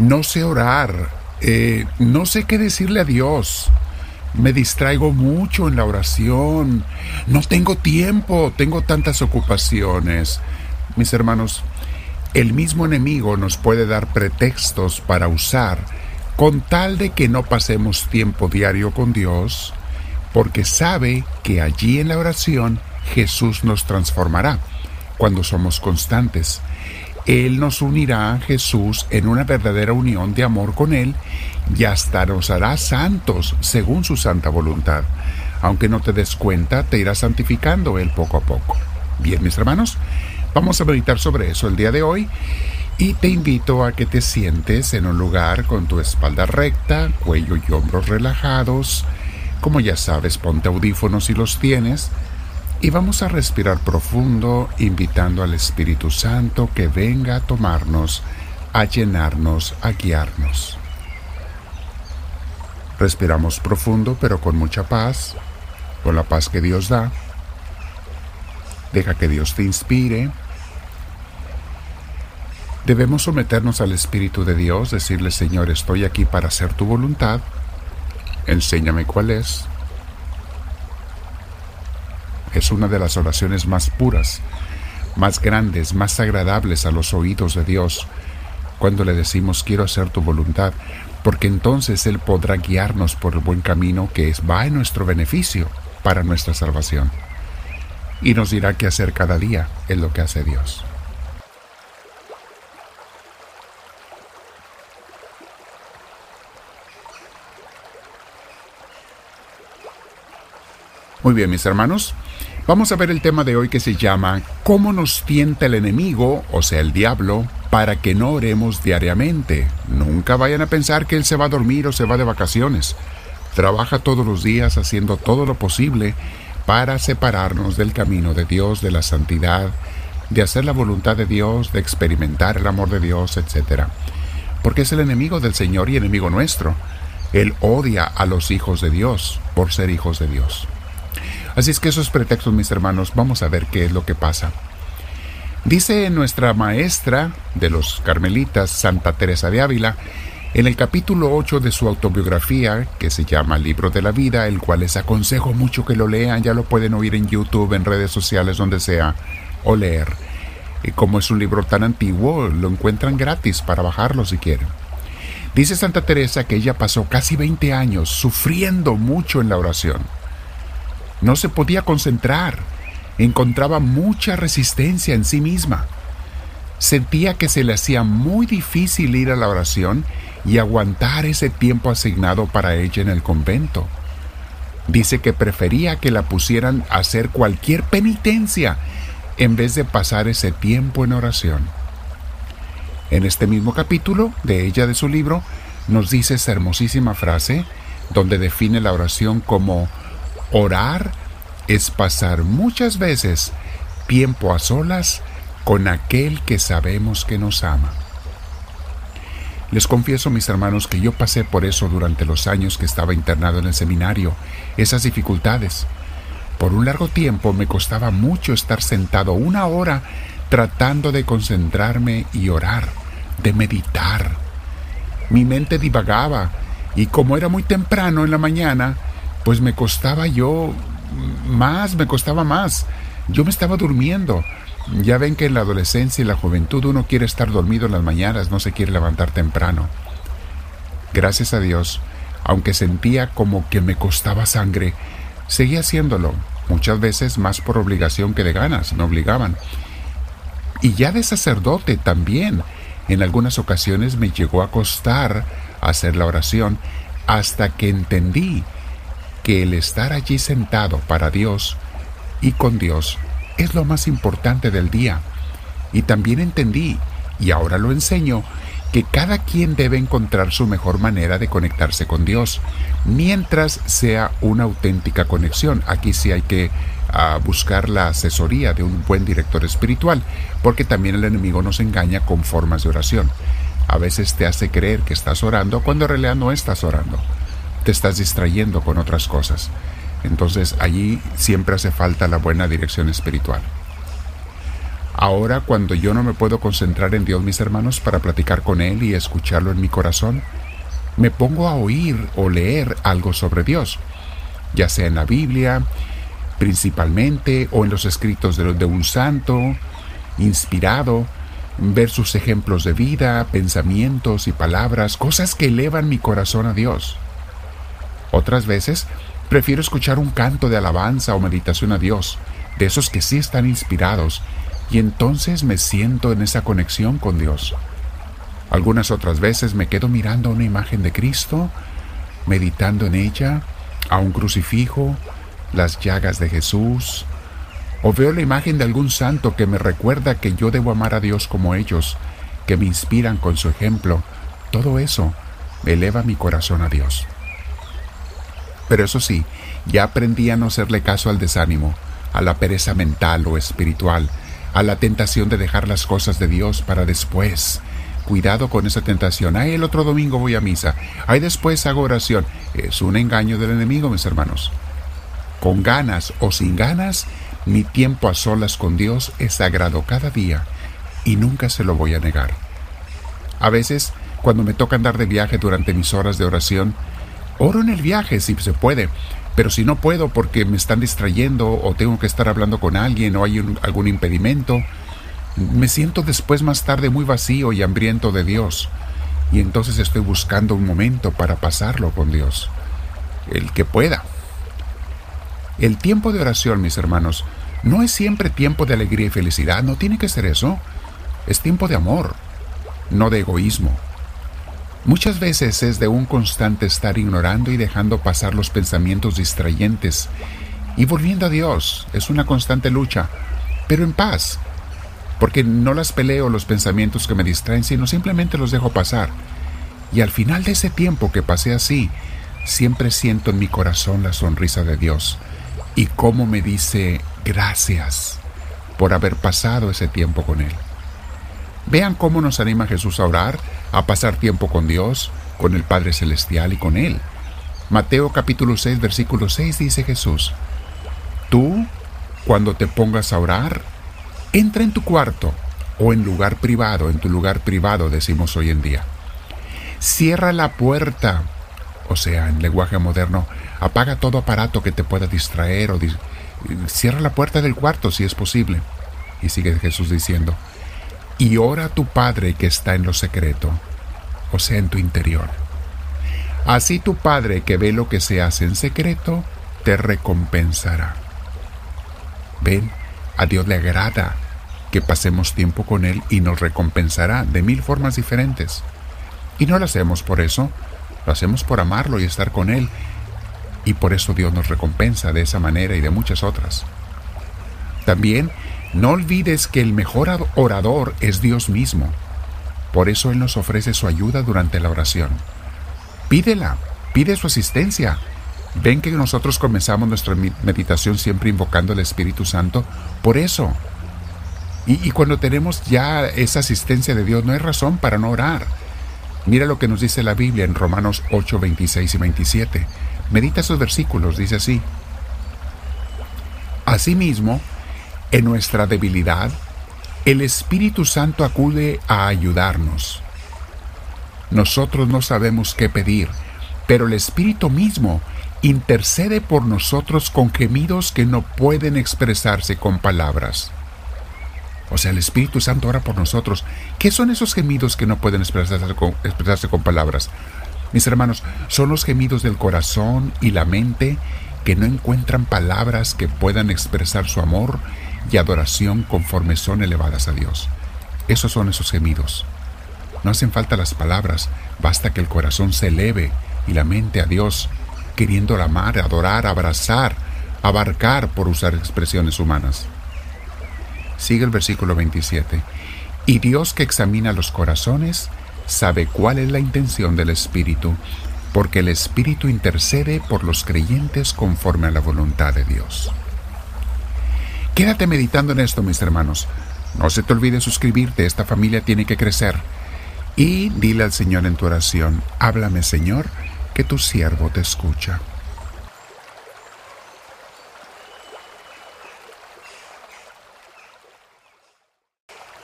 no sé orar, eh, no sé qué decirle a Dios. Me distraigo mucho en la oración. No tengo tiempo, tengo tantas ocupaciones. Mis hermanos, el mismo enemigo nos puede dar pretextos para usar con tal de que no pasemos tiempo diario con Dios, porque sabe que allí en la oración Jesús nos transformará cuando somos constantes. Él nos unirá a Jesús en una verdadera unión de amor con Él y hasta nos hará santos según su santa voluntad. Aunque no te des cuenta, te irá santificando Él poco a poco. Bien, mis hermanos, vamos a meditar sobre eso el día de hoy y te invito a que te sientes en un lugar con tu espalda recta, cuello y hombros relajados. Como ya sabes, ponte audífonos si los tienes y vamos a respirar profundo, invitando al Espíritu Santo que venga a tomarnos, a llenarnos, a guiarnos. Respiramos profundo pero con mucha paz, con la paz que Dios da. Deja que Dios te inspire. Debemos someternos al Espíritu de Dios, decirle, Señor, estoy aquí para hacer tu voluntad. Enséñame cuál es es una de las oraciones más puras, más grandes, más agradables a los oídos de Dios, cuando le decimos quiero hacer tu voluntad, porque entonces Él podrá guiarnos por el buen camino que es, va en nuestro beneficio para nuestra salvación. Y nos dirá qué hacer cada día en lo que hace Dios. Muy bien, mis hermanos, Vamos a ver el tema de hoy que se llama ¿Cómo nos tienta el enemigo, o sea, el diablo, para que no oremos diariamente? Nunca vayan a pensar que él se va a dormir o se va de vacaciones. Trabaja todos los días haciendo todo lo posible para separarnos del camino de Dios, de la santidad, de hacer la voluntad de Dios, de experimentar el amor de Dios, etc. Porque es el enemigo del Señor y enemigo nuestro. Él odia a los hijos de Dios por ser hijos de Dios. Así es que esos pretextos, mis hermanos, vamos a ver qué es lo que pasa. Dice nuestra maestra de los carmelitas, Santa Teresa de Ávila, en el capítulo 8 de su autobiografía, que se llama Libro de la Vida, el cual les aconsejo mucho que lo lean, ya lo pueden oír en YouTube, en redes sociales, donde sea, o leer. Y como es un libro tan antiguo, lo encuentran gratis para bajarlo si quieren. Dice Santa Teresa que ella pasó casi 20 años sufriendo mucho en la oración no se podía concentrar. Encontraba mucha resistencia en sí misma. Sentía que se le hacía muy difícil ir a la oración y aguantar ese tiempo asignado para ella en el convento. Dice que prefería que la pusieran a hacer cualquier penitencia en vez de pasar ese tiempo en oración. En este mismo capítulo de ella de su libro nos dice esa hermosísima frase donde define la oración como Orar es pasar muchas veces tiempo a solas con aquel que sabemos que nos ama. Les confieso, mis hermanos, que yo pasé por eso durante los años que estaba internado en el seminario, esas dificultades. Por un largo tiempo me costaba mucho estar sentado una hora tratando de concentrarme y orar, de meditar. Mi mente divagaba y como era muy temprano en la mañana, pues me costaba yo más, me costaba más. Yo me estaba durmiendo. Ya ven que en la adolescencia y la juventud uno quiere estar dormido en las mañanas, no se quiere levantar temprano. Gracias a Dios, aunque sentía como que me costaba sangre, seguía haciéndolo, muchas veces más por obligación que de ganas, me obligaban. Y ya de sacerdote también, en algunas ocasiones me llegó a costar hacer la oración hasta que entendí que el estar allí sentado para Dios y con Dios es lo más importante del día. Y también entendí, y ahora lo enseño, que cada quien debe encontrar su mejor manera de conectarse con Dios, mientras sea una auténtica conexión. Aquí sí hay que ah, buscar la asesoría de un buen director espiritual, porque también el enemigo nos engaña con formas de oración. A veces te hace creer que estás orando cuando en realidad no estás orando te estás distrayendo con otras cosas. Entonces allí siempre hace falta la buena dirección espiritual. Ahora cuando yo no me puedo concentrar en Dios, mis hermanos, para platicar con Él y escucharlo en mi corazón, me pongo a oír o leer algo sobre Dios, ya sea en la Biblia, principalmente, o en los escritos de, de un santo, inspirado, ver sus ejemplos de vida, pensamientos y palabras, cosas que elevan mi corazón a Dios. Otras veces prefiero escuchar un canto de alabanza o meditación a Dios, de esos que sí están inspirados, y entonces me siento en esa conexión con Dios. Algunas otras veces me quedo mirando una imagen de Cristo, meditando en ella, a un crucifijo, las llagas de Jesús, o veo la imagen de algún santo que me recuerda que yo debo amar a Dios como ellos, que me inspiran con su ejemplo. Todo eso eleva mi corazón a Dios. Pero eso sí, ya aprendí a no hacerle caso al desánimo, a la pereza mental o espiritual, a la tentación de dejar las cosas de Dios para después. Cuidado con esa tentación. Ay, el otro domingo voy a misa. Ay, después hago oración. Es un engaño del enemigo, mis hermanos. Con ganas o sin ganas, mi tiempo a solas con Dios es sagrado cada día y nunca se lo voy a negar. A veces, cuando me toca andar de viaje durante mis horas de oración, Oro en el viaje si se puede, pero si no puedo porque me están distrayendo o tengo que estar hablando con alguien o hay algún impedimento, me siento después más tarde muy vacío y hambriento de Dios. Y entonces estoy buscando un momento para pasarlo con Dios. El que pueda. El tiempo de oración, mis hermanos, no es siempre tiempo de alegría y felicidad, no tiene que ser eso. Es tiempo de amor, no de egoísmo. Muchas veces es de un constante estar ignorando y dejando pasar los pensamientos distrayentes y volviendo a Dios. Es una constante lucha, pero en paz, porque no las peleo los pensamientos que me distraen, sino simplemente los dejo pasar. Y al final de ese tiempo que pasé así, siempre siento en mi corazón la sonrisa de Dios y cómo me dice gracias por haber pasado ese tiempo con Él. Vean cómo nos anima Jesús a orar, a pasar tiempo con Dios, con el Padre Celestial y con Él. Mateo capítulo 6, versículo 6 dice Jesús, Tú, cuando te pongas a orar, entra en tu cuarto o en lugar privado, en tu lugar privado decimos hoy en día. Cierra la puerta, o sea, en lenguaje moderno, apaga todo aparato que te pueda distraer o cierra la puerta del cuarto si es posible. Y sigue Jesús diciendo, y ora a tu Padre que está en lo secreto, o sea, en tu interior. Así tu Padre que ve lo que se hace en secreto, te recompensará. Ven, a Dios le agrada que pasemos tiempo con Él y nos recompensará de mil formas diferentes. Y no lo hacemos por eso, lo hacemos por amarlo y estar con Él. Y por eso Dios nos recompensa de esa manera y de muchas otras. También no olvides que el mejor orador es Dios mismo. Por eso Él nos ofrece su ayuda durante la oración. Pídela, pide su asistencia. Ven que nosotros comenzamos nuestra meditación siempre invocando al Espíritu Santo. Por eso. Y, cuando tenemos ya esa asistencia de Dios, no hay razón para no orar. Mira lo que nos dice la Biblia en Romanos 8, 26 y 27. Medita esos versículos, dice así. Asimismo, en nuestra debilidad, el Espíritu Santo acude a ayudarnos. Nosotros no sabemos qué pedir, pero el Espíritu mismo intercede por nosotros con gemidos que no pueden expresarse con palabras. O sea, el Espíritu Santo ora por nosotros. ¿Qué son esos gemidos que no pueden expresarse con, expresarse con palabras? Mis hermanos, son los gemidos del corazón y la mente que no encuentran palabras que puedan expresar su amor y adoración conforme son elevadas a Dios. Esos son esos gemidos. No hacen falta las palabras, basta que el corazón se eleve y la mente a Dios, queriendo amar, adorar, abrazar, abarcar, por usar expresiones humanas. Sigue el versículo 27. Y Dios que examina los corazones sabe cuál es la intención del Espíritu, porque el Espíritu intercede por los creyentes conforme a la voluntad de Dios. Quédate meditando en esto, mis hermanos. No se te olvide suscribirte, esta familia tiene que crecer. Y dile al Señor en tu oración, háblame Señor, que tu siervo te escucha.